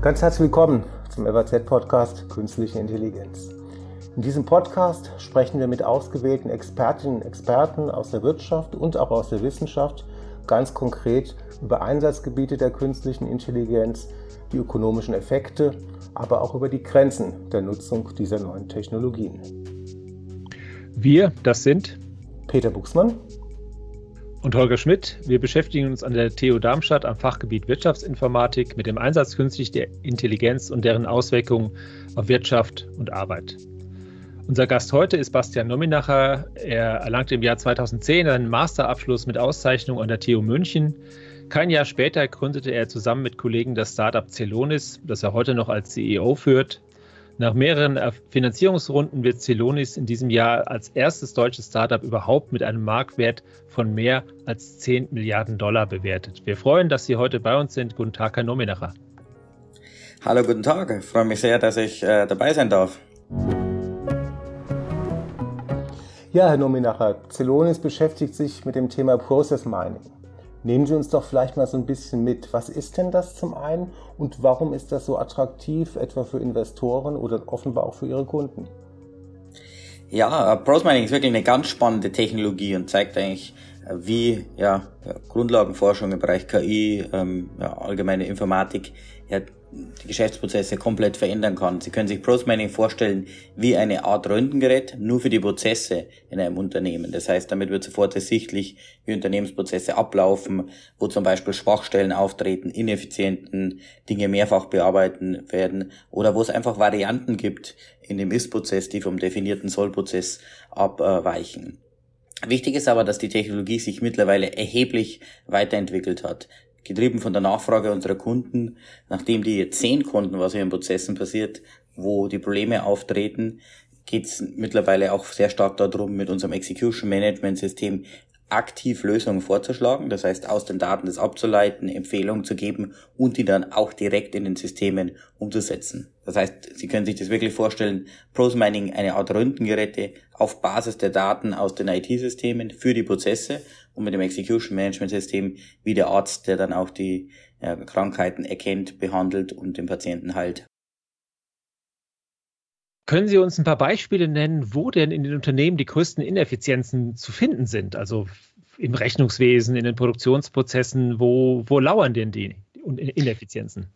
Ganz herzlich willkommen zum FAZ-Podcast Künstliche Intelligenz. In diesem Podcast sprechen wir mit ausgewählten Expertinnen und Experten aus der Wirtschaft und auch aus der Wissenschaft ganz konkret über Einsatzgebiete der künstlichen Intelligenz, die ökonomischen Effekte, aber auch über die Grenzen der Nutzung dieser neuen Technologien. Wir, das sind Peter Buchsmann und Holger Schmidt. Wir beschäftigen uns an der TU Darmstadt am Fachgebiet Wirtschaftsinformatik mit dem Einsatz künstlicher Intelligenz und deren Auswirkungen auf Wirtschaft und Arbeit. Unser Gast heute ist Bastian Nominacher. Er erlangte im Jahr 2010 einen Masterabschluss mit Auszeichnung an der TU München. Kein Jahr später gründete er zusammen mit Kollegen das Startup Celonis, das er heute noch als CEO führt. Nach mehreren Finanzierungsrunden wird Celonis in diesem Jahr als erstes deutsches Startup überhaupt mit einem Marktwert von mehr als 10 Milliarden Dollar bewertet. Wir freuen, dass Sie heute bei uns sind. Guten Tag, Herr Nominacher. Hallo, guten Tag. Ich freue mich sehr, dass ich äh, dabei sein darf. Ja, Herr Nominacher, Celonis beschäftigt sich mit dem Thema Process Mining. Nehmen Sie uns doch vielleicht mal so ein bisschen mit. Was ist denn das zum einen und warum ist das so attraktiv, etwa für Investoren oder offenbar auch für Ihre Kunden? Ja, Process Mining ist wirklich eine ganz spannende Technologie und zeigt eigentlich, wie ja, Grundlagenforschung im Bereich KI, ähm, ja, allgemeine Informatik ja, die Geschäftsprozesse komplett verändern kann. Sie können sich Process Mining vorstellen wie eine Art Röntgengerät, nur für die Prozesse in einem Unternehmen. Das heißt, damit wird sofort ersichtlich, wie Unternehmensprozesse ablaufen, wo zum Beispiel Schwachstellen auftreten, ineffizienten Dinge mehrfach bearbeiten werden oder wo es einfach Varianten gibt in dem Ist-Prozess, die vom definierten Soll-Prozess abweichen. Wichtig ist aber, dass die Technologie sich mittlerweile erheblich weiterentwickelt hat getrieben von der Nachfrage unserer Kunden, nachdem die jetzt sehen konnten, was in den Prozessen passiert, wo die Probleme auftreten, geht es mittlerweile auch sehr stark darum, mit unserem Execution Management System aktiv Lösungen vorzuschlagen, das heißt aus den Daten das abzuleiten, Empfehlungen zu geben und die dann auch direkt in den Systemen umzusetzen. Das heißt, Sie können sich das wirklich vorstellen, Process Mining eine Art Röntgengeräte auf Basis der Daten aus den IT-Systemen für die Prozesse und mit dem Execution Management System wie der Arzt, der dann auch die ja, Krankheiten erkennt, behandelt und den Patienten heilt. Können Sie uns ein paar Beispiele nennen, wo denn in den Unternehmen die größten Ineffizienzen zu finden sind? Also im Rechnungswesen, in den Produktionsprozessen, wo, wo lauern denn die Ineffizienzen?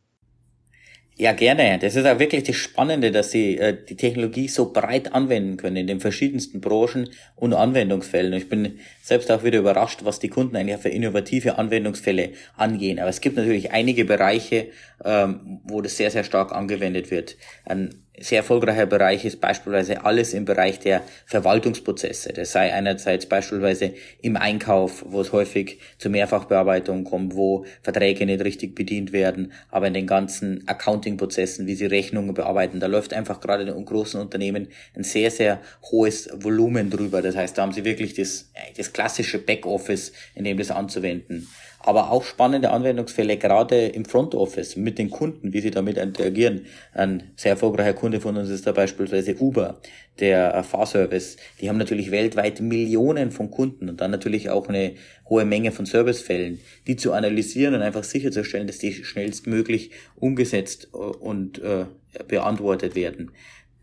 Ja, gerne. Das ist auch wirklich das Spannende, dass Sie äh, die Technologie so breit anwenden können in den verschiedensten Branchen und Anwendungsfällen. Ich bin selbst auch wieder überrascht, was die Kunden eigentlich für innovative Anwendungsfälle angehen. Aber es gibt natürlich einige Bereiche, ähm, wo das sehr, sehr stark angewendet wird. Ein sehr erfolgreicher Bereich ist beispielsweise alles im Bereich der Verwaltungsprozesse. Das sei einerseits beispielsweise im Einkauf, wo es häufig zu Mehrfachbearbeitung kommt, wo Verträge nicht richtig bedient werden, aber in den ganzen Accounting-Prozessen, wie sie Rechnungen bearbeiten, da läuft einfach gerade in großen Unternehmen ein sehr, sehr hohes Volumen drüber. Das heißt, da haben sie wirklich das, das klassische Backoffice, in dem das anzuwenden aber auch spannende Anwendungsfälle, gerade im Front Office mit den Kunden, wie sie damit interagieren. Ein sehr erfolgreicher Kunde von uns ist da beispielsweise Uber, der äh, Fahrservice. Die haben natürlich weltweit Millionen von Kunden und dann natürlich auch eine hohe Menge von Servicefällen, die zu analysieren und einfach sicherzustellen, dass die schnellstmöglich umgesetzt äh, und äh, beantwortet werden.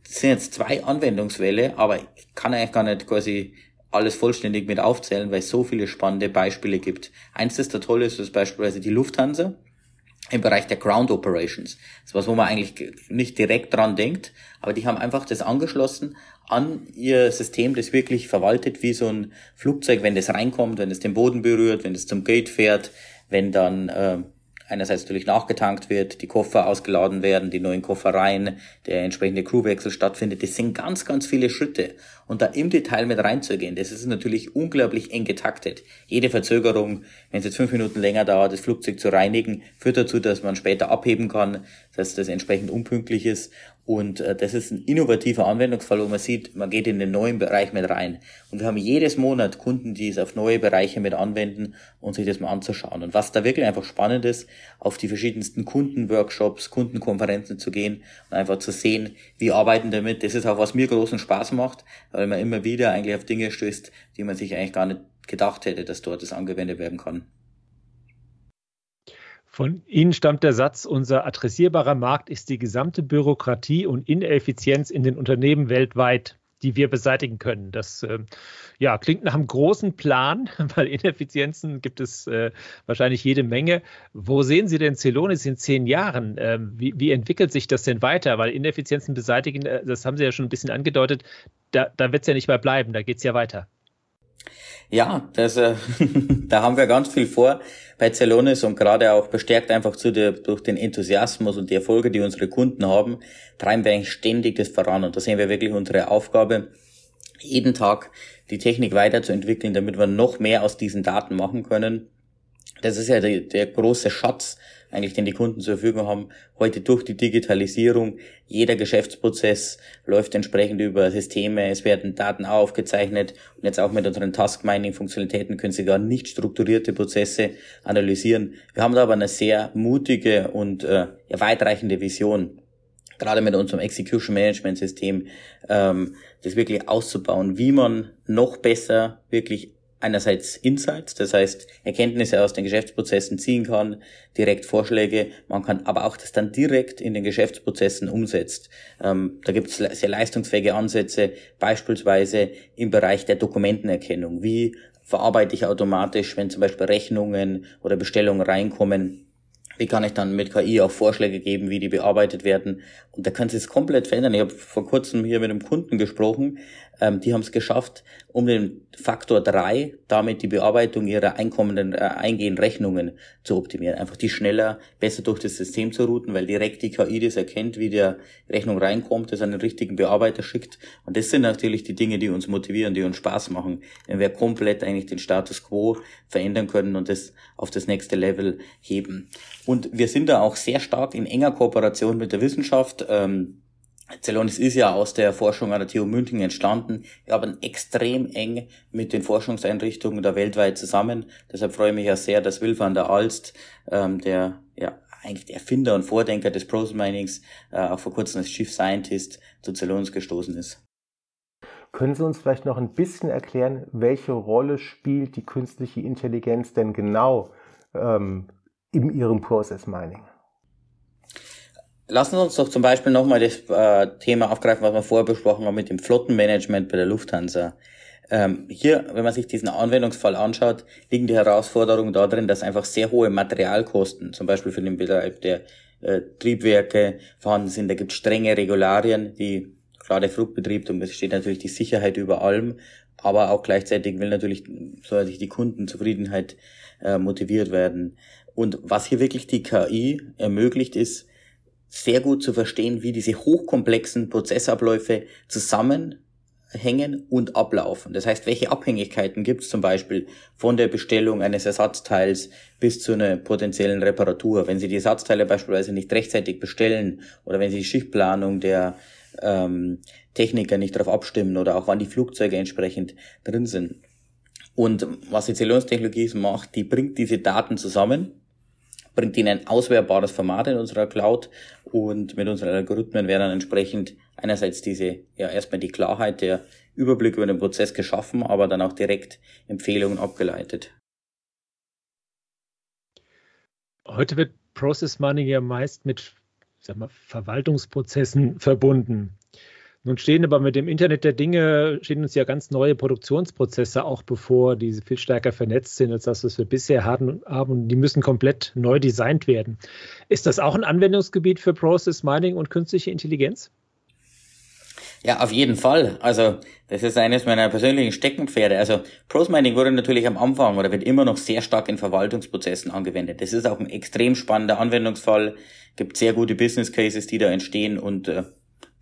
Das sind jetzt zwei Anwendungsfälle, aber ich kann eigentlich gar nicht quasi alles vollständig mit aufzählen, weil es so viele spannende Beispiele gibt. Eins, das da toll ist, ist beispielsweise die Lufthansa im Bereich der Ground Operations. Das ist was, wo man eigentlich nicht direkt dran denkt, aber die haben einfach das angeschlossen an ihr System, das wirklich verwaltet wie so ein Flugzeug, wenn das reinkommt, wenn es den Boden berührt, wenn es zum Gate fährt, wenn dann äh, einerseits natürlich nachgetankt wird, die Koffer ausgeladen werden, die neuen Koffer rein, der entsprechende Crewwechsel stattfindet. Das sind ganz, ganz viele Schritte. Und da im Detail mit reinzugehen, das ist natürlich unglaublich eng getaktet. Jede Verzögerung, wenn es jetzt fünf Minuten länger dauert, das Flugzeug zu reinigen, führt dazu, dass man später abheben kann, dass das entsprechend unpünktlich ist. Und äh, das ist ein innovativer Anwendungsfall, wo man sieht, man geht in den neuen Bereich mit rein. Und wir haben jedes Monat Kunden, die es auf neue Bereiche mit anwenden und sich das mal anzuschauen. Und was da wirklich einfach spannend ist, auf die verschiedensten Kundenworkshops, Kundenkonferenzen zu gehen und einfach zu sehen, wie arbeiten damit. Das ist auch, was mir großen Spaß macht, weil man immer wieder eigentlich auf Dinge stößt, die man sich eigentlich gar nicht gedacht hätte, dass dort das angewendet werden kann. Von Ihnen stammt der Satz, unser adressierbarer Markt ist die gesamte Bürokratie und Ineffizienz in den Unternehmen weltweit, die wir beseitigen können. Das äh, ja, klingt nach einem großen Plan, weil Ineffizienzen gibt es äh, wahrscheinlich jede Menge. Wo sehen Sie denn Celonis in zehn Jahren? Ähm, wie, wie, entwickelt sich das denn weiter? Weil Ineffizienzen beseitigen, äh, das haben Sie ja schon ein bisschen angedeutet, da, da wird es ja nicht mehr bleiben, da geht es ja weiter. Ja, das, äh, da haben wir ganz viel vor bei Celonis und gerade auch bestärkt einfach zu der, durch den Enthusiasmus und die Erfolge, die unsere Kunden haben, treiben wir eigentlich ständig das voran und da sehen wir wirklich unsere Aufgabe, jeden Tag die Technik weiterzuentwickeln, damit wir noch mehr aus diesen Daten machen können. Das ist ja der, der große Schatz, eigentlich, den die Kunden zur Verfügung haben. Heute durch die Digitalisierung, jeder Geschäftsprozess läuft entsprechend über Systeme, es werden Daten aufgezeichnet und jetzt auch mit unseren Task Mining Funktionalitäten können Sie gar nicht strukturierte Prozesse analysieren. Wir haben da aber eine sehr mutige und äh, weitreichende Vision gerade mit unserem Execution Management System, ähm, das wirklich auszubauen, wie man noch besser wirklich einerseits Insights, das heißt Erkenntnisse aus den Geschäftsprozessen ziehen kann, direkt Vorschläge, man kann aber auch das dann direkt in den Geschäftsprozessen umsetzt. Ähm, da gibt es sehr leistungsfähige Ansätze, beispielsweise im Bereich der Dokumentenerkennung. Wie verarbeite ich automatisch, wenn zum Beispiel Rechnungen oder Bestellungen reinkommen, wie kann ich dann mit KI auch Vorschläge geben, wie die bearbeitet werden? Und da kann es komplett verändern. Ich habe vor kurzem hier mit einem Kunden gesprochen, ähm, die haben es geschafft, um den Faktor drei damit die Bearbeitung ihrer einkommenden, äh, eingehenden Rechnungen zu optimieren. Einfach die schneller, besser durch das System zu routen, weil direkt die KI das erkennt, wie der Rechnung reinkommt, das an den richtigen Bearbeiter schickt. Und das sind natürlich die Dinge, die uns motivieren, die uns Spaß machen, wenn wir komplett eigentlich den Status quo verändern können und das auf das nächste Level heben. Und wir sind da auch sehr stark in enger Kooperation mit der Wissenschaft. Ähm, Celonis ist ja aus der Forschung an der TU München entstanden. Wir haben extrem eng mit den Forschungseinrichtungen da weltweit zusammen. Deshalb freue ich mich ja sehr, dass Will van der Alst, ähm, der ja eigentlich der Erfinder und Vordenker des Process Minings, äh, auch vor kurzem als Chief Scientist zu Celonis gestoßen ist. Können Sie uns vielleicht noch ein bisschen erklären, welche Rolle spielt die künstliche Intelligenz denn genau ähm, in Ihrem Process Mining? Lassen Sie uns doch zum Beispiel nochmal das äh, Thema aufgreifen, was wir vorher besprochen haben mit dem Flottenmanagement bei der Lufthansa. Ähm, hier, wenn man sich diesen Anwendungsfall anschaut, liegen die Herausforderungen darin, dass einfach sehr hohe Materialkosten, zum Beispiel für den Betreib der äh, Triebwerke vorhanden sind. Da gibt es strenge Regularien, die klar der Flugbetrieb, und es steht natürlich die Sicherheit über allem, aber auch gleichzeitig will natürlich, soll natürlich die Kundenzufriedenheit äh, motiviert werden. Und was hier wirklich die KI ermöglicht, ist, sehr gut zu verstehen, wie diese hochkomplexen Prozessabläufe zusammenhängen und ablaufen. Das heißt, welche Abhängigkeiten gibt es zum Beispiel von der Bestellung eines Ersatzteils bis zu einer potenziellen Reparatur. Wenn Sie die Ersatzteile beispielsweise nicht rechtzeitig bestellen oder wenn Sie die Schichtplanung der ähm, Techniker nicht darauf abstimmen oder auch wann die Flugzeuge entsprechend drin sind. Und was die Zellulose-Technologie macht, die bringt diese Daten zusammen bringt ihnen ein auswertbares Format in unserer Cloud und mit unseren Algorithmen werden dann entsprechend einerseits diese, ja, erstmal die Klarheit, der Überblick über den Prozess geschaffen, aber dann auch direkt Empfehlungen abgeleitet. Heute wird Process Mining ja meist mit sag mal, Verwaltungsprozessen verbunden. Nun stehen aber mit dem Internet der Dinge, stehen uns ja ganz neue Produktionsprozesse auch bevor, die viel stärker vernetzt sind, als das, was wir bisher hatten. Und die müssen komplett neu designt werden. Ist das auch ein Anwendungsgebiet für Process Mining und künstliche Intelligenz? Ja, auf jeden Fall. Also, das ist eines meiner persönlichen Steckenpferde. Also, Process Mining wurde natürlich am Anfang oder wird immer noch sehr stark in Verwaltungsprozessen angewendet. Das ist auch ein extrem spannender Anwendungsfall. Gibt sehr gute Business Cases, die da entstehen und äh,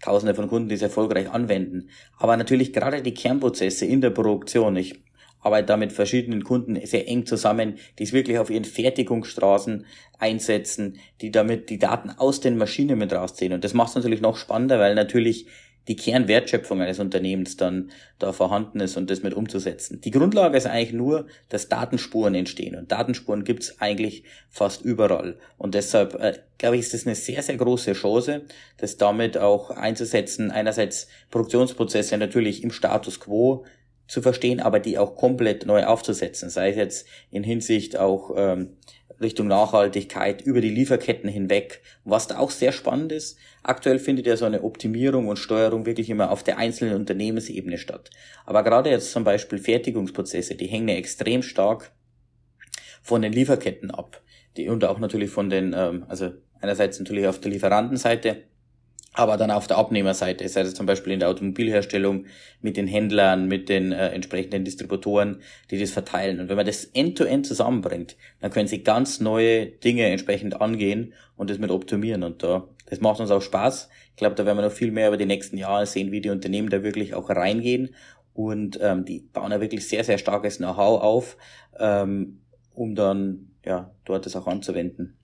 Tausende von Kunden, die es erfolgreich anwenden. Aber natürlich gerade die Kernprozesse in der Produktion. Ich arbeite da mit verschiedenen Kunden sehr eng zusammen, die es wirklich auf ihren Fertigungsstraßen einsetzen, die damit die Daten aus den Maschinen mit rausziehen. Und das macht es natürlich noch spannender, weil natürlich die Kernwertschöpfung eines Unternehmens dann da vorhanden ist und das mit umzusetzen. Die Grundlage ist eigentlich nur, dass Datenspuren entstehen. Und Datenspuren gibt es eigentlich fast überall. Und deshalb äh, glaube ich, ist das eine sehr, sehr große Chance, das damit auch einzusetzen, einerseits Produktionsprozesse natürlich im Status quo zu verstehen, aber die auch komplett neu aufzusetzen, sei es jetzt in Hinsicht auch ähm, Richtung Nachhaltigkeit über die Lieferketten hinweg. Was da auch sehr spannend ist, aktuell findet ja so eine Optimierung und Steuerung wirklich immer auf der einzelnen Unternehmensebene statt. Aber gerade jetzt zum Beispiel Fertigungsprozesse, die hängen ja extrem stark von den Lieferketten ab. Die, und auch natürlich von den, ähm, also einerseits natürlich auf der Lieferantenseite, aber dann auf der Abnehmerseite, sei es zum Beispiel in der Automobilherstellung mit den Händlern, mit den äh, entsprechenden Distributoren, die das verteilen. Und wenn man das end-to-end -end zusammenbringt, dann können sie ganz neue Dinge entsprechend angehen und das mit optimieren. Und da, das macht uns auch Spaß. Ich glaube, da werden wir noch viel mehr über die nächsten Jahre sehen, wie die Unternehmen da wirklich auch reingehen. Und ähm, die bauen ja wirklich sehr, sehr starkes Know-how auf, ähm, um dann ja dort das auch anzuwenden.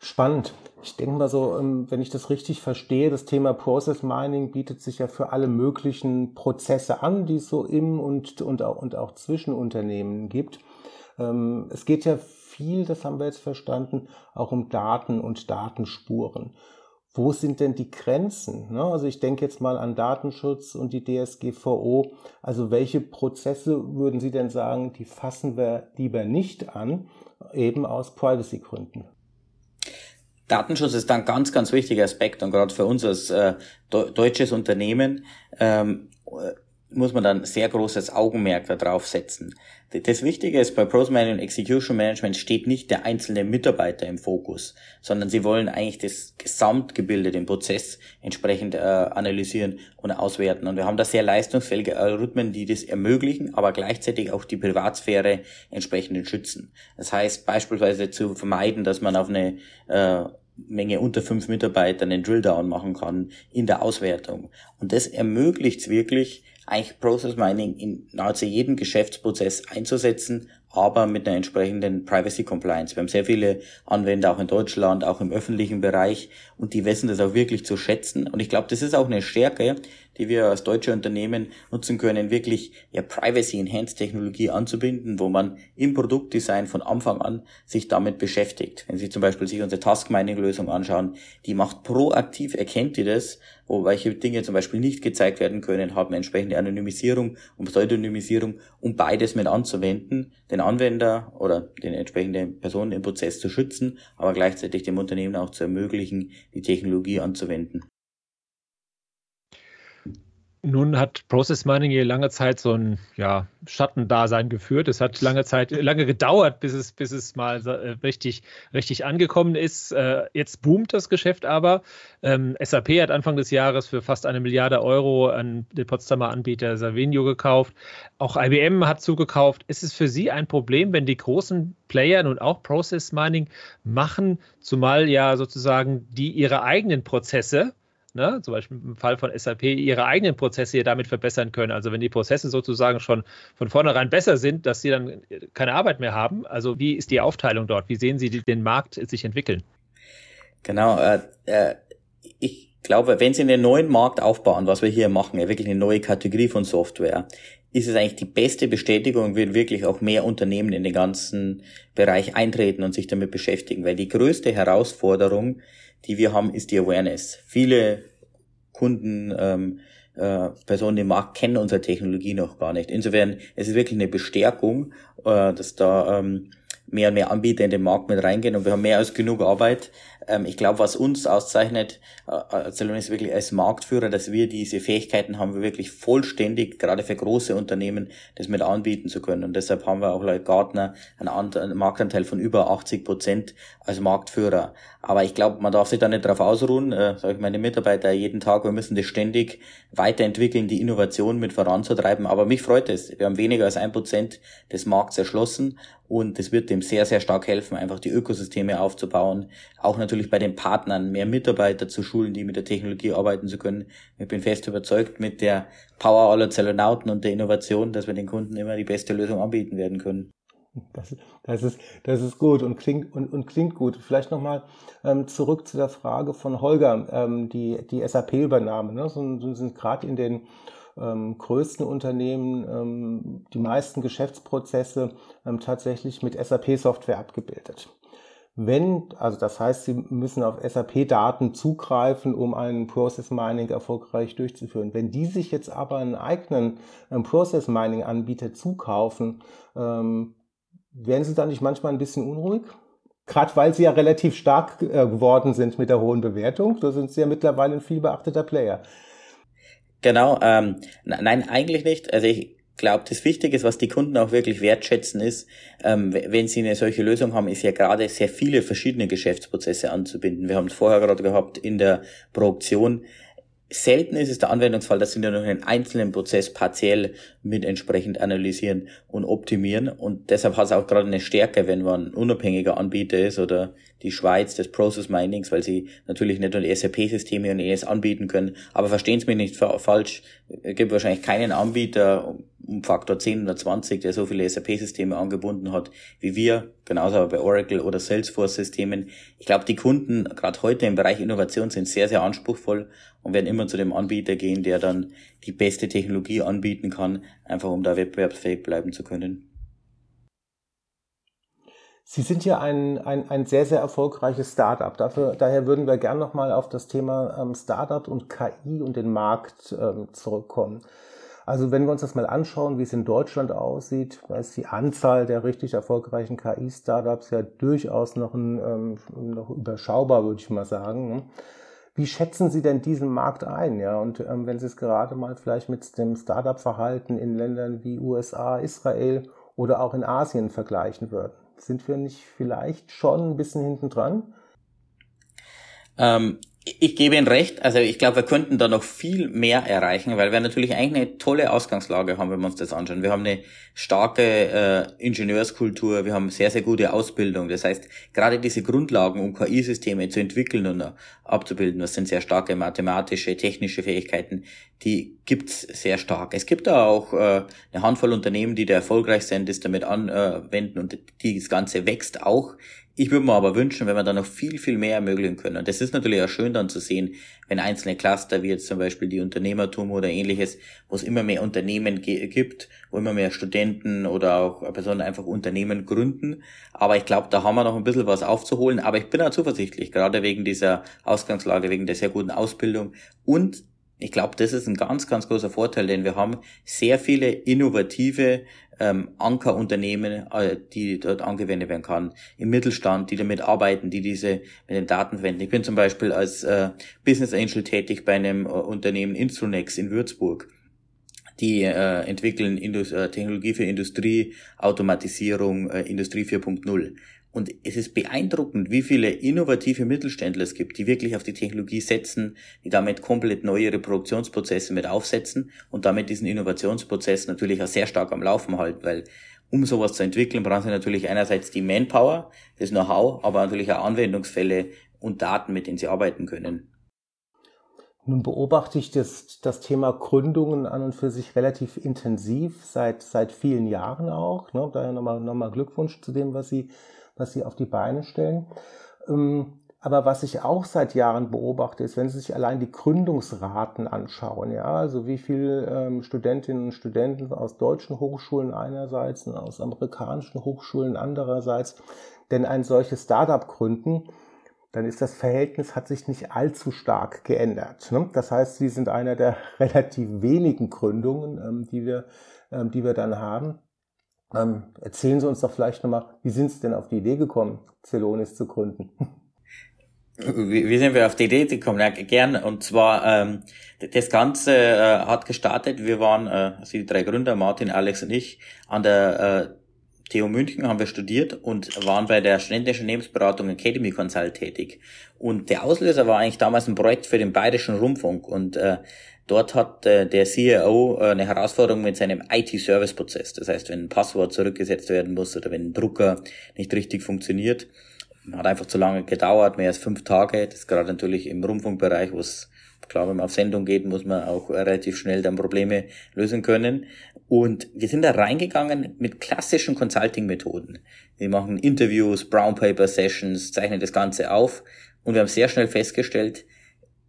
Spannend. Ich denke mal so, ähm, wenn ich das richtig verstehe, das Thema Process Mining bietet sich ja für alle möglichen Prozesse an, die es so im und, und, auch, und auch zwischen Unternehmen gibt. Ähm, es geht ja viel, das haben wir jetzt verstanden, auch um Daten und Datenspuren. Wo sind denn die Grenzen? Ne? Also ich denke jetzt mal an Datenschutz und die DSGVO. Also welche Prozesse würden Sie denn sagen, die fassen wir lieber nicht an, eben aus Privacy-Gründen? Datenschutz ist ein ganz, ganz wichtiger Aspekt und gerade für uns als äh, deutsches Unternehmen. Ähm, muss man dann sehr großes Augenmerk darauf setzen. Das Wichtige ist, bei Process und Execution Management steht nicht der einzelne Mitarbeiter im Fokus, sondern sie wollen eigentlich das Gesamtgebilde, den Prozess entsprechend äh, analysieren und auswerten. Und wir haben da sehr leistungsfähige Algorithmen, die das ermöglichen, aber gleichzeitig auch die Privatsphäre entsprechend schützen. Das heißt beispielsweise zu vermeiden, dass man auf eine äh, Menge unter fünf Mitarbeitern einen Drilldown machen kann in der Auswertung. Und das ermöglicht es wirklich, eigentlich Process Mining in nahezu jedem Geschäftsprozess einzusetzen, aber mit einer entsprechenden Privacy Compliance. Wir haben sehr viele Anwender auch in Deutschland, auch im öffentlichen Bereich und die wissen das auch wirklich zu schätzen. Und ich glaube, das ist auch eine Stärke, die wir als deutsche Unternehmen nutzen können, wirklich ja Privacy-Enhanced Technologie anzubinden, wo man im Produktdesign von Anfang an sich damit beschäftigt. Wenn Sie zum Beispiel sich unsere Task Mining Lösung anschauen, die macht proaktiv, erkennt die das, wo welche Dinge zum Beispiel nicht gezeigt werden können, haben entsprechende Anonymisierung und Pseudonymisierung, um beides mit anzuwenden, den Anwender oder den entsprechenden Personen im Prozess zu schützen, aber gleichzeitig dem Unternehmen auch zu ermöglichen, die Technologie anzuwenden. Nun hat Process Mining hier lange Zeit so ein ja, Schattendasein geführt. Es hat lange Zeit, lange gedauert, bis es, bis es mal äh, richtig, richtig angekommen ist. Äh, jetzt boomt das Geschäft aber. Ähm, SAP hat Anfang des Jahres für fast eine Milliarde Euro an den Potsdamer Anbieter Savenio gekauft. Auch IBM hat zugekauft. Ist es für Sie ein Problem, wenn die großen Player nun auch Process Mining machen, zumal ja sozusagen die ihre eigenen Prozesse ne, zum Beispiel im Fall von SAP, ihre eigenen Prozesse hier damit verbessern können. Also wenn die Prozesse sozusagen schon von vornherein besser sind, dass sie dann keine Arbeit mehr haben. Also wie ist die Aufteilung dort? Wie sehen Sie den Markt sich entwickeln? Genau, äh, äh, ich glaube, wenn Sie einen neuen Markt aufbauen, was wir hier machen, wirklich eine neue Kategorie von Software, ist es eigentlich die beste Bestätigung, wenn wirklich auch mehr Unternehmen in den ganzen Bereich eintreten und sich damit beschäftigen, weil die größte Herausforderung die wir haben, ist die Awareness. Viele Kunden, ähm, äh, Personen im Markt kennen unsere Technologie noch gar nicht. Insofern es ist wirklich eine Bestärkung, äh, dass da ähm, mehr und mehr Anbieter in den Markt mit reingehen und wir haben mehr als genug Arbeit. Ähm, ich glaube, was uns auszeichnet, äh, ist wirklich als Marktführer, dass wir diese Fähigkeiten haben, wir wirklich vollständig, gerade für große Unternehmen, das mit anbieten zu können. Und deshalb haben wir auch laut Gartner einen, Marktanteil von über 80 Prozent als Marktführer. Aber ich glaube, man darf sich da nicht darauf ausruhen, äh, sage ich meine Mitarbeiter jeden Tag, wir müssen das ständig weiterentwickeln, die Innovation mit voranzutreiben. Aber mich freut es. Wir haben weniger als ein Prozent des Markts erschlossen und das wird dem sehr, sehr stark helfen, einfach die Ökosysteme aufzubauen. Auch natürlich bei den Partnern mehr Mitarbeiter zu schulen, die mit der Technologie arbeiten zu können. Ich bin fest überzeugt mit der Power aller Zellonauten und der Innovation, dass wir den Kunden immer die beste Lösung anbieten werden können. Das, das, ist, das ist gut und klingt, und, und klingt gut. Vielleicht nochmal ähm, zurück zu der Frage von Holger, ähm, die, die SAP-Übernahme. Ne? So, so sind gerade in den ähm, größten Unternehmen ähm, die meisten Geschäftsprozesse ähm, tatsächlich mit SAP-Software abgebildet. Wenn, also das heißt, Sie müssen auf SAP-Daten zugreifen, um einen Process Mining erfolgreich durchzuführen. Wenn die sich jetzt aber einen eigenen ähm, Process Mining-Anbieter zukaufen, ähm, Werden Sie da nicht manchmal ein bisschen unruhig? Gerade weil Sie ja relativ stark äh, geworden sind mit der hohen Bewertung. Da sind Sie ja mittlerweile ein viel beachteter Player. Genau, ähm, nein, eigentlich nicht. Also ich glaube, das Wichtige, was die Kunden auch wirklich wertschätzen, ist, ähm, wenn sie eine solche Lösung haben, ist ja gerade sehr viele verschiedene Geschäftsprozesse anzubinden. Wir haben es vorher gerade gehabt in der Produktion. Selten ist es der Anwendungsfall, dass sie nur noch einen einzelnen Prozess partiell mit entsprechend analysieren und optimieren. Und deshalb hat es auch gerade eine Stärke, wenn man ein unabhängiger Anbieter ist oder die Schweiz des Process Minings, weil sie natürlich nicht nur SAP-Systeme und ES anbieten können. Aber verstehen Sie mich nicht falsch, es gibt wahrscheinlich keinen Anbieter um Faktor 10 oder 20, der so viele SAP-Systeme angebunden hat wie wir, genauso aber bei Oracle oder Salesforce-Systemen. Ich glaube, die Kunden, gerade heute im Bereich Innovation, sind sehr, sehr anspruchsvoll und werden immer zu dem Anbieter gehen, der dann die beste Technologie anbieten kann, einfach um da wettbewerbsfähig bleiben zu können. Sie sind ja ein, ein, ein sehr, sehr erfolgreiches Startup. Dafür, daher würden wir gerne nochmal auf das Thema ähm, Startup und KI und den Markt ähm, zurückkommen. Also wenn wir uns das mal anschauen, wie es in Deutschland aussieht, ist die Anzahl der richtig erfolgreichen KI-Startups ja durchaus noch, ein, ähm, noch überschaubar, würde ich mal sagen. Ne? Wie schätzen Sie denn diesen Markt ein? Ja, und ähm, wenn Sie es gerade mal vielleicht mit dem Startup-Verhalten in Ländern wie USA, Israel oder auch in Asien vergleichen würden? Sind wir nicht vielleicht schon ein bisschen hinten dran? Ähm, ich gebe Ihnen recht. Also ich glaube, wir könnten da noch viel mehr erreichen, weil wir natürlich eigentlich eine tolle Ausgangslage haben, wenn wir uns das anschauen. Wir haben eine starke äh, Ingenieurskultur, wir haben sehr, sehr gute Ausbildung. Das heißt, gerade diese Grundlagen, um KI-Systeme zu entwickeln und abzubilden, das sind sehr starke mathematische, technische Fähigkeiten, die gibt's sehr stark. Es gibt da auch äh, eine Handvoll Unternehmen, die da erfolgreich sind, das damit anwenden und die, das Ganze wächst auch ich würde mir aber wünschen, wenn wir da noch viel, viel mehr ermöglichen können. Und das ist natürlich auch schön dann zu sehen, wenn einzelne Cluster, wie jetzt zum Beispiel die Unternehmertum oder ähnliches, wo es immer mehr Unternehmen gibt, wo immer mehr Studenten oder auch Personen einfach Unternehmen gründen. Aber ich glaube, da haben wir noch ein bisschen was aufzuholen. Aber ich bin auch zuversichtlich, gerade wegen dieser Ausgangslage, wegen der sehr guten Ausbildung und ich glaube, das ist ein ganz, ganz großer Vorteil, denn wir haben sehr viele innovative ähm, Ankerunternehmen, äh, die dort angewendet werden kann, im Mittelstand, die damit arbeiten, die diese mit den Daten verwenden. Ich bin zum Beispiel als äh, Business Angel tätig bei einem äh, Unternehmen Instrunex in Würzburg. Die äh, entwickeln Indus äh, Technologie für Industrie, Automatisierung, äh, Industrie 4.0. Und es ist beeindruckend, wie viele innovative Mittelständler es gibt, die wirklich auf die Technologie setzen, die damit komplett neue Reproduktionsprozesse mit aufsetzen und damit diesen Innovationsprozess natürlich auch sehr stark am Laufen halten, weil um sowas zu entwickeln, brauchen sie natürlich einerseits die Manpower, das Know-how, aber natürlich auch Anwendungsfälle und Daten, mit denen sie arbeiten können. Nun beobachte ich das, das Thema Gründungen an und für sich relativ intensiv seit, seit vielen Jahren auch. Ne? Daher nochmal, nochmal Glückwunsch zu dem, was Sie was sie auf die Beine stellen. Ähm, aber was ich auch seit Jahren beobachte, ist, wenn Sie sich allein die Gründungsraten anschauen, ja, also wie viele ähm, Studentinnen und Studenten aus deutschen Hochschulen einerseits und aus amerikanischen Hochschulen andererseits denn ein solches Startup gründen, dann ist das Verhältnis hat sich nicht allzu stark geändert. Ne? Das heißt, Sie sind einer der relativ wenigen Gründungen, ähm, die wir, ähm, die wir dann haben. Ähm, erzählen Sie uns doch vielleicht nochmal, wie sind Sie denn auf die Idee gekommen, Celonis zu gründen? Wie, wie sind wir auf die Idee gekommen? Ja, gern. Und zwar, ähm, das Ganze äh, hat gestartet. Wir waren, äh, also die drei Gründer, Martin, Alex und ich, an der äh, TU München haben wir studiert und waren bei der studentischen Lebensberatung Academy Consult tätig. Und der Auslöser war eigentlich damals ein Projekt für den Bayerischen Rundfunk. Und äh, Dort hat äh, der CEO äh, eine Herausforderung mit seinem IT-Service-Prozess. Das heißt, wenn ein Passwort zurückgesetzt werden muss oder wenn ein Drucker nicht richtig funktioniert, hat einfach zu lange gedauert, mehr als fünf Tage. Das ist gerade natürlich im Rundfunkbereich, wo es klar, wenn man auf Sendung geht, muss man auch relativ schnell dann Probleme lösen können. Und wir sind da reingegangen mit klassischen Consulting-Methoden. Wir machen Interviews, Brown Paper Sessions, zeichnen das Ganze auf und wir haben sehr schnell festgestellt,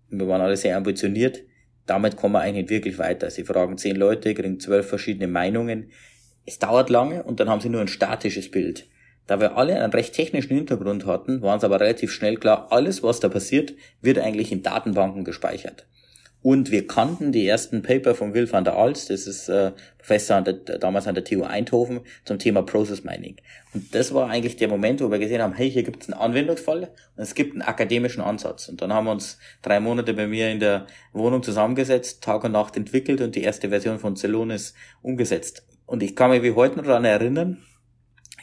wir waren alle sehr ambitioniert, damit kommen wir eigentlich wirklich weiter. Sie fragen zehn Leute, kriegen zwölf verschiedene Meinungen. Es dauert lange und dann haben sie nur ein statisches Bild. Da wir alle einen recht technischen Hintergrund hatten, waren es aber relativ schnell klar, alles, was da passiert, wird eigentlich in Datenbanken gespeichert. Und wir kannten die ersten Paper von Will van der Alst, das ist äh, Professor an der, damals an der TU Eindhoven, zum Thema Process Mining. Und das war eigentlich der Moment, wo wir gesehen haben, hey, hier gibt es einen Anwendungsfall und es gibt einen akademischen Ansatz. Und dann haben wir uns drei Monate bei mir in der Wohnung zusammengesetzt, Tag und Nacht entwickelt und die erste Version von Celonis umgesetzt. Und ich kann mich wie heute noch daran erinnern,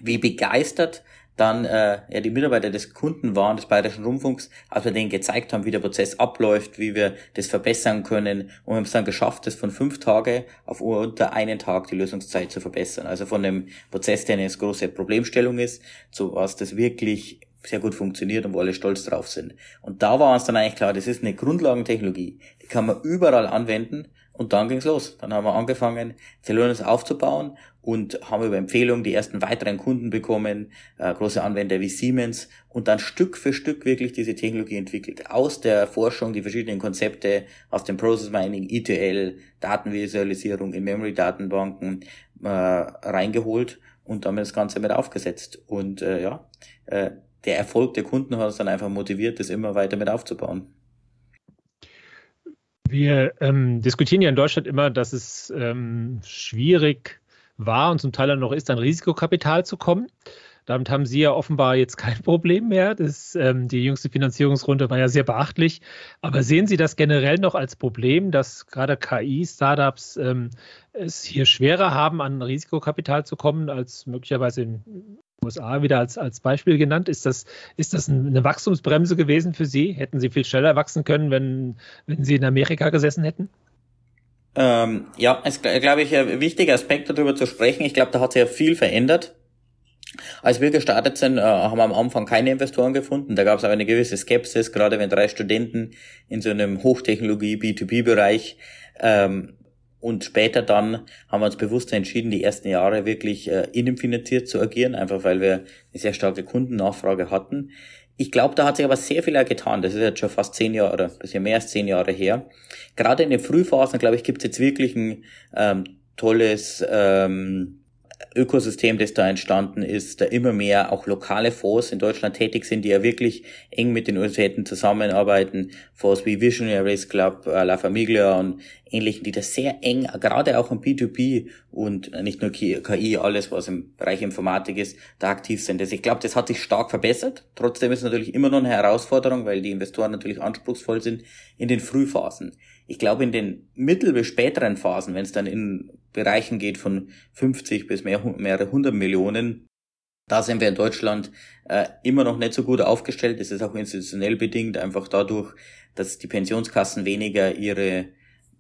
wie begeistert dann äh, ja die Mitarbeiter des Kunden waren, des Bayerischen Rundfunks, als wir denen gezeigt haben, wie der Prozess abläuft, wie wir das verbessern können. Und wir haben es dann geschafft, das von fünf Tage auf unter einen Tag die Lösungszeit zu verbessern. Also von dem Prozess, der eine große Problemstellung ist, zu was das wirklich sehr gut funktioniert und wo alle stolz drauf sind. Und da war uns dann eigentlich klar, das ist eine Grundlagentechnologie, die kann man überall anwenden und dann ging's los. Dann haben wir angefangen, Celonis aufzubauen und haben über Empfehlungen die ersten weiteren Kunden bekommen, äh, große Anwender wie Siemens und dann Stück für Stück wirklich diese Technologie entwickelt. Aus der Forschung die verschiedenen Konzepte, aus dem Process Mining, ETL, Datenvisualisierung in Memory-Datenbanken äh, reingeholt und damit das Ganze mit aufgesetzt. Und äh, ja, äh, der Erfolg der Kunden hat uns dann einfach motiviert, das immer weiter mit aufzubauen. Wir ähm, diskutieren ja in Deutschland immer, dass es ähm, schwierig war und zum Teil dann noch ist, an Risikokapital zu kommen. Damit haben Sie ja offenbar jetzt kein Problem mehr. Das, ähm, die jüngste Finanzierungsrunde war ja sehr beachtlich. Aber sehen Sie das generell noch als Problem, dass gerade KI-Startups ähm, es hier schwerer haben, an Risikokapital zu kommen, als möglicherweise in USA wieder als, als Beispiel genannt. Ist das, ist das eine Wachstumsbremse gewesen für Sie? Hätten Sie viel schneller wachsen können, wenn, wenn Sie in Amerika gesessen hätten? Ähm, ja, es glaube ich, ein wichtiger Aspekt darüber zu sprechen. Ich glaube, da hat sich ja viel verändert. Als wir gestartet sind, äh, haben wir am Anfang keine Investoren gefunden. Da gab es aber eine gewisse Skepsis, gerade wenn drei Studenten in so einem Hochtechnologie B2B-Bereich ähm, und später dann haben wir uns bewusst entschieden, die ersten Jahre wirklich äh, innenfinanziert zu agieren, einfach weil wir eine sehr starke Kundennachfrage hatten. Ich glaube, da hat sich aber sehr viel getan. Das ist jetzt schon fast zehn Jahre oder ein bisschen mehr als zehn Jahre her. Gerade in den Frühphasen, glaube ich, gibt es jetzt wirklich ein ähm, tolles ähm, Ökosystem, das da entstanden ist, da immer mehr auch lokale Fonds in Deutschland tätig sind, die ja wirklich eng mit den Universitäten zusammenarbeiten. Fonds wie Visionaries Club, äh, La Famiglia und ähnlichen, die da sehr eng, gerade auch im B2B und nicht nur KI, alles was im Bereich Informatik ist, da aktiv sind. Also ich glaube, das hat sich stark verbessert. Trotzdem ist es natürlich immer noch eine Herausforderung, weil die Investoren natürlich anspruchsvoll sind in den Frühphasen. Ich glaube, in den mittel- bis späteren Phasen, wenn es dann in Bereichen geht von 50 bis mehr, mehrere hundert Millionen, da sind wir in Deutschland äh, immer noch nicht so gut aufgestellt. Das ist auch institutionell bedingt, einfach dadurch, dass die Pensionskassen weniger ihre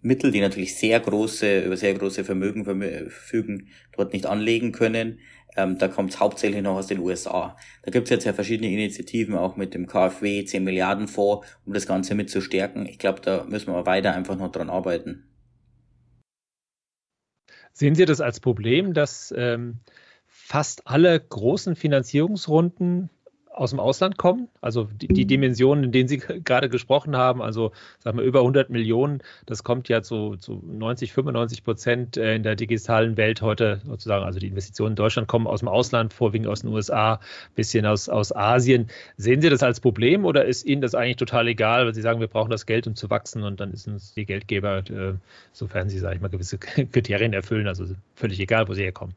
Mittel, die natürlich sehr große, über sehr große Vermögen verfügen, dort nicht anlegen können. Ähm, da kommt es hauptsächlich noch aus den USA. Da gibt es jetzt ja verschiedene Initiativen, auch mit dem KfW, 10 Milliarden Fonds, um das Ganze mit zu stärken. Ich glaube, da müssen wir weiter einfach noch dran arbeiten. Sehen Sie das als Problem, dass ähm, fast alle großen Finanzierungsrunden aus dem Ausland kommen. Also die, die, Dimensionen, in denen Sie gerade gesprochen haben, also sagen wir über 100 Millionen, das kommt ja zu, zu 90, 95 Prozent äh, in der digitalen Welt heute sozusagen. Also die Investitionen in Deutschland kommen aus dem Ausland, vorwiegend aus den USA, bisschen aus, aus Asien. Sehen Sie das als Problem oder ist Ihnen das eigentlich total egal, weil Sie sagen, wir brauchen das Geld, um zu wachsen und dann ist uns die Geldgeber, äh, sofern sie, sage ich mal, gewisse Kriterien erfüllen, also völlig egal, wo sie herkommen?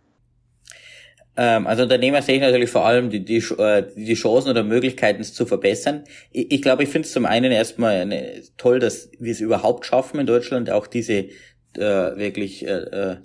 Ähm, also Unternehmer sehe ich natürlich vor allem die, die, äh, die Chancen oder Möglichkeiten, es zu verbessern. Ich, ich glaube, ich finde es zum einen erstmal eine, toll, dass wir es überhaupt schaffen in Deutschland, auch diese äh, wirklich äh, äh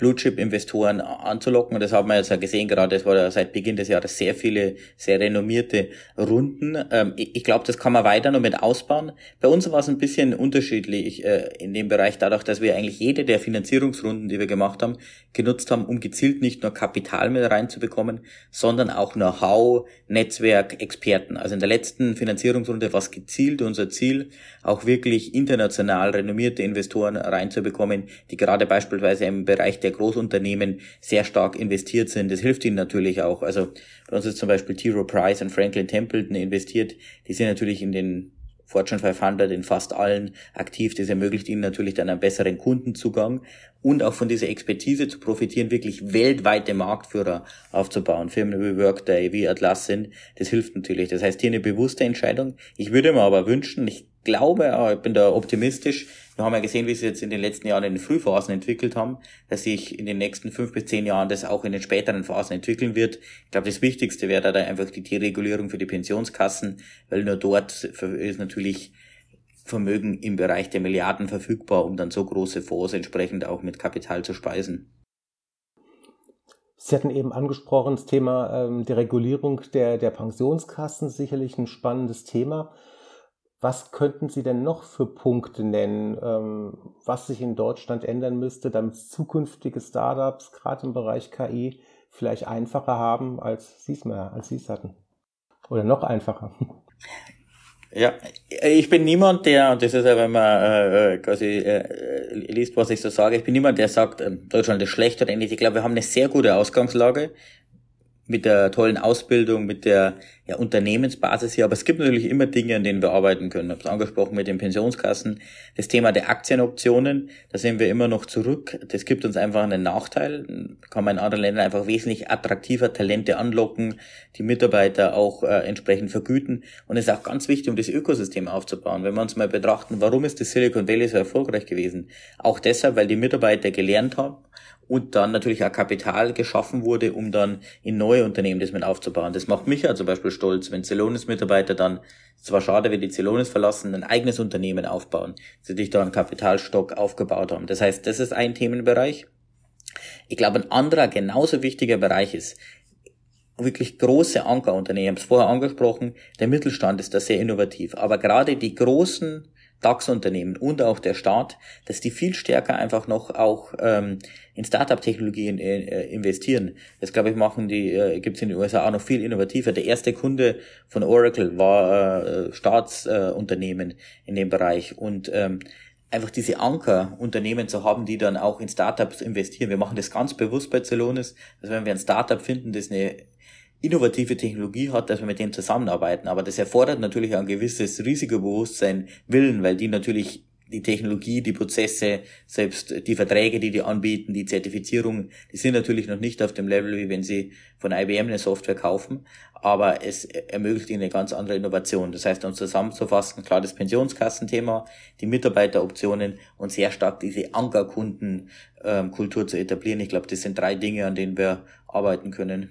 Blue-Chip-Investoren anzulocken. Und das haben wir jetzt ja gesehen, gerade es war ja seit Beginn des Jahres sehr viele, sehr renommierte Runden. Ähm, ich glaube, das kann man weiter noch mit ausbauen. Bei uns war es ein bisschen unterschiedlich äh, in dem Bereich, dadurch, dass wir eigentlich jede der Finanzierungsrunden, die wir gemacht haben, genutzt haben, um gezielt nicht nur Kapital mit reinzubekommen, sondern auch Know-how, Netzwerk, Experten. Also in der letzten Finanzierungsrunde war es gezielt unser Ziel, auch wirklich international renommierte Investoren reinzubekommen, die gerade beispielsweise im Bereich der Großunternehmen sehr stark investiert sind. Das hilft ihnen natürlich auch. Also bei uns ist zum Beispiel T. Rowe Price und Franklin Templeton investiert. Die sind natürlich in den Fortune 500 in fast allen aktiv. Das ermöglicht ihnen natürlich dann einen besseren Kundenzugang und auch von dieser Expertise zu profitieren, wirklich weltweite Marktführer aufzubauen. Firmen wie Workday, wie Atlassian, das hilft natürlich. Das heißt, hier eine bewusste Entscheidung. Ich würde mir aber wünschen, ich glaube, ich bin da optimistisch. Wir haben ja gesehen, wie sie jetzt in den letzten Jahren in den Frühphasen entwickelt haben, dass sich in den nächsten fünf bis zehn Jahren das auch in den späteren Phasen entwickeln wird. Ich glaube, das Wichtigste wäre da einfach die Deregulierung für die Pensionskassen, weil nur dort ist natürlich Vermögen im Bereich der Milliarden verfügbar, um dann so große Fonds entsprechend auch mit Kapital zu speisen. Sie hatten eben angesprochen, das Thema ähm, der Regulierung der, der Pensionskassen, sicherlich ein spannendes Thema. Was könnten Sie denn noch für Punkte nennen, ähm, was sich in Deutschland ändern müsste, damit zukünftige Startups, gerade im Bereich KI, vielleicht einfacher haben, als Sie es mal, als Sie es hatten? Oder noch einfacher? Ja, ich bin niemand, der, das ist ja, wenn man äh, äh, quasi äh, liest, was ich so sage, ich bin niemand, der sagt, äh, Deutschland ist schlecht oder ähnlich. Ich glaube, wir haben eine sehr gute Ausgangslage mit der tollen Ausbildung, mit der ja, Unternehmensbasis hier. Aber es gibt natürlich immer Dinge, an denen wir arbeiten können. Ich habe es angesprochen mit den Pensionskassen. Das Thema der Aktienoptionen, da sind wir immer noch zurück. Das gibt uns einfach einen Nachteil. Kann man in anderen Ländern einfach wesentlich attraktiver Talente anlocken, die Mitarbeiter auch äh, entsprechend vergüten. Und es ist auch ganz wichtig, um das Ökosystem aufzubauen. Wenn wir uns mal betrachten, warum ist das Silicon Valley so erfolgreich gewesen? Auch deshalb, weil die Mitarbeiter gelernt haben und dann natürlich auch Kapital geschaffen wurde, um dann in neue Unternehmen das mit aufzubauen. Das macht mich ja zum Beispiel stolz, wenn Celonis-Mitarbeiter dann, zwar schade, wenn die Celonis verlassen, ein eigenes Unternehmen aufbauen, sie sich da einen Kapitalstock aufgebaut haben. Das heißt, das ist ein Themenbereich. Ich glaube, ein anderer genauso wichtiger Bereich ist, wirklich große Ankerunternehmen, ich habe es vorher angesprochen, der Mittelstand ist da sehr innovativ, aber gerade die großen DAX-Unternehmen und auch der Staat, dass die viel stärker einfach noch auch ähm, in Startup-Technologien äh, investieren. Das glaube ich machen die, äh, gibt es in den USA auch noch viel innovativer. Der erste Kunde von Oracle war äh, Staatsunternehmen äh, in dem Bereich und ähm, einfach diese Ankerunternehmen zu haben, die dann auch in Startups investieren. Wir machen das ganz bewusst bei Celonis, dass wenn wir ein Startup finden, das eine innovative Technologie hat, dass wir mit denen zusammenarbeiten. Aber das erfordert natürlich ein gewisses Risikobewusstsein, Willen, weil die natürlich die Technologie, die Prozesse, selbst die Verträge, die die anbieten, die Zertifizierung, die sind natürlich noch nicht auf dem Level, wie wenn sie von IBM eine Software kaufen, aber es ermöglicht ihnen eine ganz andere Innovation. Das heißt, uns zusammenzufassen, klar das Pensionskassenthema, die Mitarbeiteroptionen und sehr stark diese Ankerkundenkultur zu etablieren. Ich glaube, das sind drei Dinge, an denen wir arbeiten können.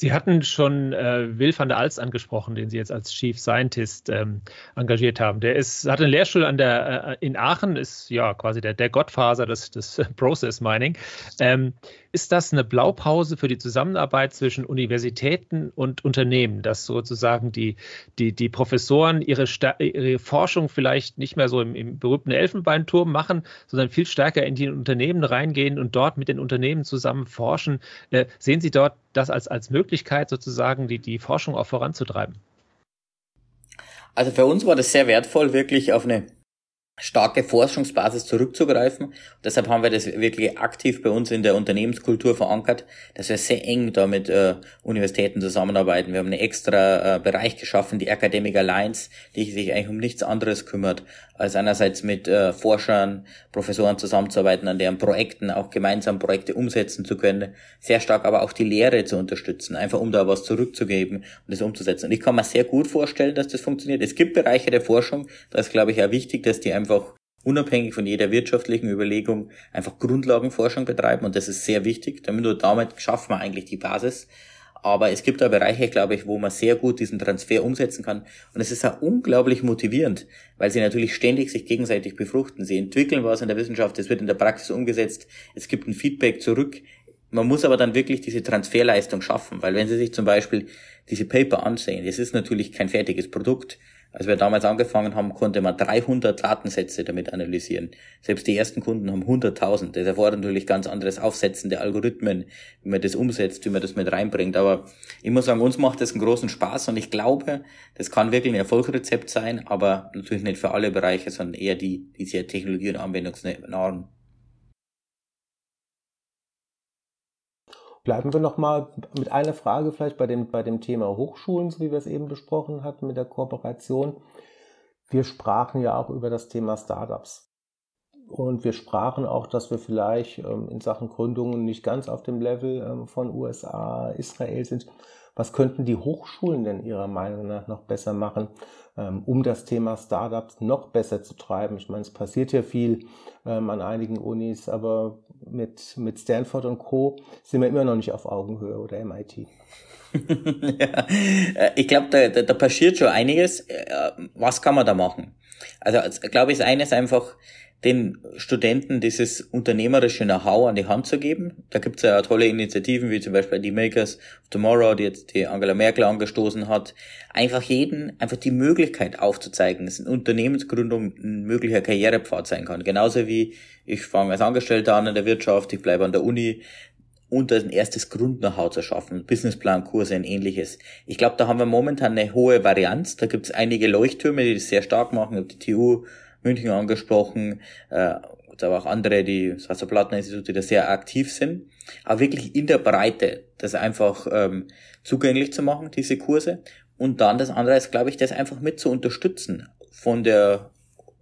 Sie hatten schon äh, Will van der Alst angesprochen, den Sie jetzt als Chief Scientist ähm, engagiert haben. Der ist, hat einen Lehrstuhl an der, äh, in Aachen, ist ja quasi der, der Gottfaser des, des Process Mining. Ähm, ist das eine Blaupause für die Zusammenarbeit zwischen Universitäten und Unternehmen, dass sozusagen die, die, die Professoren ihre, ihre Forschung vielleicht nicht mehr so im, im berühmten Elfenbeinturm machen, sondern viel stärker in die Unternehmen reingehen und dort mit den Unternehmen zusammen forschen? Äh, sehen Sie dort das als, als Möglichkeit, sozusagen die, die Forschung auch voranzutreiben? Also für uns war das sehr wertvoll, wirklich auf eine starke Forschungsbasis zurückzugreifen. Und deshalb haben wir das wirklich aktiv bei uns in der Unternehmenskultur verankert, dass wir sehr eng da mit äh, Universitäten zusammenarbeiten. Wir haben einen extra äh, Bereich geschaffen, die Academic Alliance, die sich eigentlich um nichts anderes kümmert, als einerseits mit äh, Forschern, Professoren zusammenzuarbeiten, an deren Projekten auch gemeinsam Projekte umsetzen zu können, sehr stark aber auch die Lehre zu unterstützen, einfach um da was zurückzugeben und das umzusetzen. Und ich kann mir sehr gut vorstellen, dass das funktioniert. Es gibt Bereiche der Forschung, da ist glaube ich auch wichtig, dass die einfach unabhängig von jeder wirtschaftlichen Überlegung einfach Grundlagenforschung betreiben und das ist sehr wichtig, damit nur damit schaffen wir eigentlich die Basis aber es gibt da Bereiche, glaube ich, wo man sehr gut diesen Transfer umsetzen kann. Und es ist auch unglaublich motivierend, weil sie natürlich ständig sich gegenseitig befruchten. Sie entwickeln was in der Wissenschaft, es wird in der Praxis umgesetzt, es gibt ein Feedback zurück. Man muss aber dann wirklich diese Transferleistung schaffen, weil wenn Sie sich zum Beispiel diese Paper ansehen, es ist natürlich kein fertiges Produkt, als wir damals angefangen haben, konnte man 300 Datensätze damit analysieren. Selbst die ersten Kunden haben 100.000. Das erfordert natürlich ganz anderes Aufsetzen der Algorithmen, wie man das umsetzt, wie man das mit reinbringt. Aber ich muss sagen, uns macht das einen großen Spaß und ich glaube, das kann wirklich ein Erfolgsrezept sein, aber natürlich nicht für alle Bereiche, sondern eher die, die sehr technologie- und anwendungsnahen. Bleiben wir nochmal mit einer Frage vielleicht bei dem, bei dem Thema Hochschulen, so wie wir es eben besprochen hatten mit der Kooperation. Wir sprachen ja auch über das Thema Startups. Und wir sprachen auch, dass wir vielleicht ähm, in Sachen Gründungen nicht ganz auf dem Level ähm, von USA, Israel sind. Was könnten die Hochschulen denn Ihrer Meinung nach noch besser machen, ähm, um das Thema Startups noch besser zu treiben? Ich meine, es passiert ja viel an einigen Unis, aber mit, mit Stanford und Co. sind wir immer noch nicht auf Augenhöhe oder MIT. ja, äh, ich glaube, da, da, da passiert schon einiges. Äh, was kann man da machen? Also, glaube ich, ist eines einfach, den Studenten dieses unternehmerische Know-how an die Hand zu geben. Da gibt es ja tolle Initiativen, wie zum Beispiel die Makers of Tomorrow, die jetzt die Angela Merkel angestoßen hat. Einfach jeden, einfach die Möglichkeit aufzuzeigen, dass eine Unternehmensgründung ein möglicher Karrierepfad sein kann. Genauso wie ich fange als Angestellter an in der Wirtschaft, ich bleibe an der Uni, und ein erstes Grund-Know-how zu schaffen, Businessplan-Kurse und ähnliches. Ich glaube, da haben wir momentan eine hohe Varianz. Da gibt es einige Leuchttürme, die das sehr stark machen. Ich habe die TU München angesprochen, äh, aber auch andere, die das Wasserplatteninstitut, die da sehr aktiv sind. Aber wirklich in der Breite, das einfach ähm, zugänglich zu machen, diese Kurse. Und dann das andere ist, glaube ich, das einfach mit zu unterstützen von der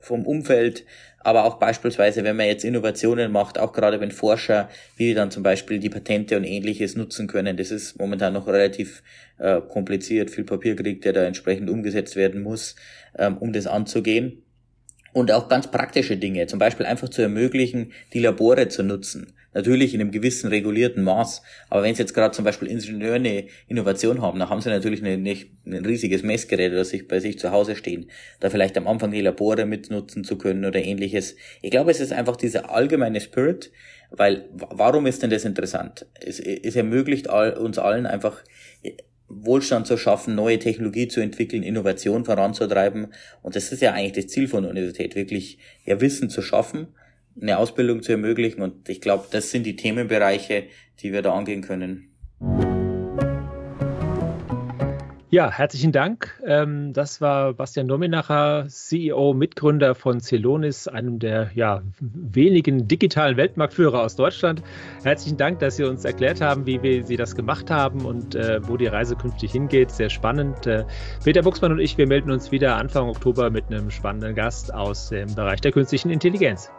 vom Umfeld, aber auch beispielsweise, wenn man jetzt Innovationen macht, auch gerade wenn Forscher, wie dann zum Beispiel die Patente und ähnliches nutzen können, das ist momentan noch relativ äh, kompliziert, viel Papierkrieg, der da entsprechend umgesetzt werden muss, ähm, um das anzugehen und auch ganz praktische Dinge, zum Beispiel einfach zu ermöglichen, die Labore zu nutzen. Natürlich in einem gewissen regulierten Maß. Aber wenn Sie jetzt gerade zum Beispiel Ingenieure eine Innovation haben, dann haben Sie natürlich eine, nicht ein riesiges Messgerät, das sich bei sich zu Hause stehen. Da vielleicht am Anfang die Labore mitnutzen zu können oder ähnliches. Ich glaube, es ist einfach dieser allgemeine Spirit, weil warum ist denn das interessant? Es, es ermöglicht all, uns allen einfach Wohlstand zu schaffen, neue Technologie zu entwickeln, Innovation voranzutreiben. Und das ist ja eigentlich das Ziel von der Universität, wirklich ja Wissen zu schaffen, eine Ausbildung zu ermöglichen. Und ich glaube, das sind die Themenbereiche, die wir da angehen können. Ja, herzlichen Dank. Ähm, das war Bastian Dominacher, CEO, Mitgründer von Celonis, einem der ja, wenigen digitalen Weltmarktführer aus Deutschland. Herzlichen Dank, dass Sie uns erklärt haben, wie wir, Sie das gemacht haben und äh, wo die Reise künftig hingeht. Sehr spannend. Äh, Peter Buchsmann und ich, wir melden uns wieder Anfang Oktober mit einem spannenden Gast aus dem Bereich der künstlichen Intelligenz.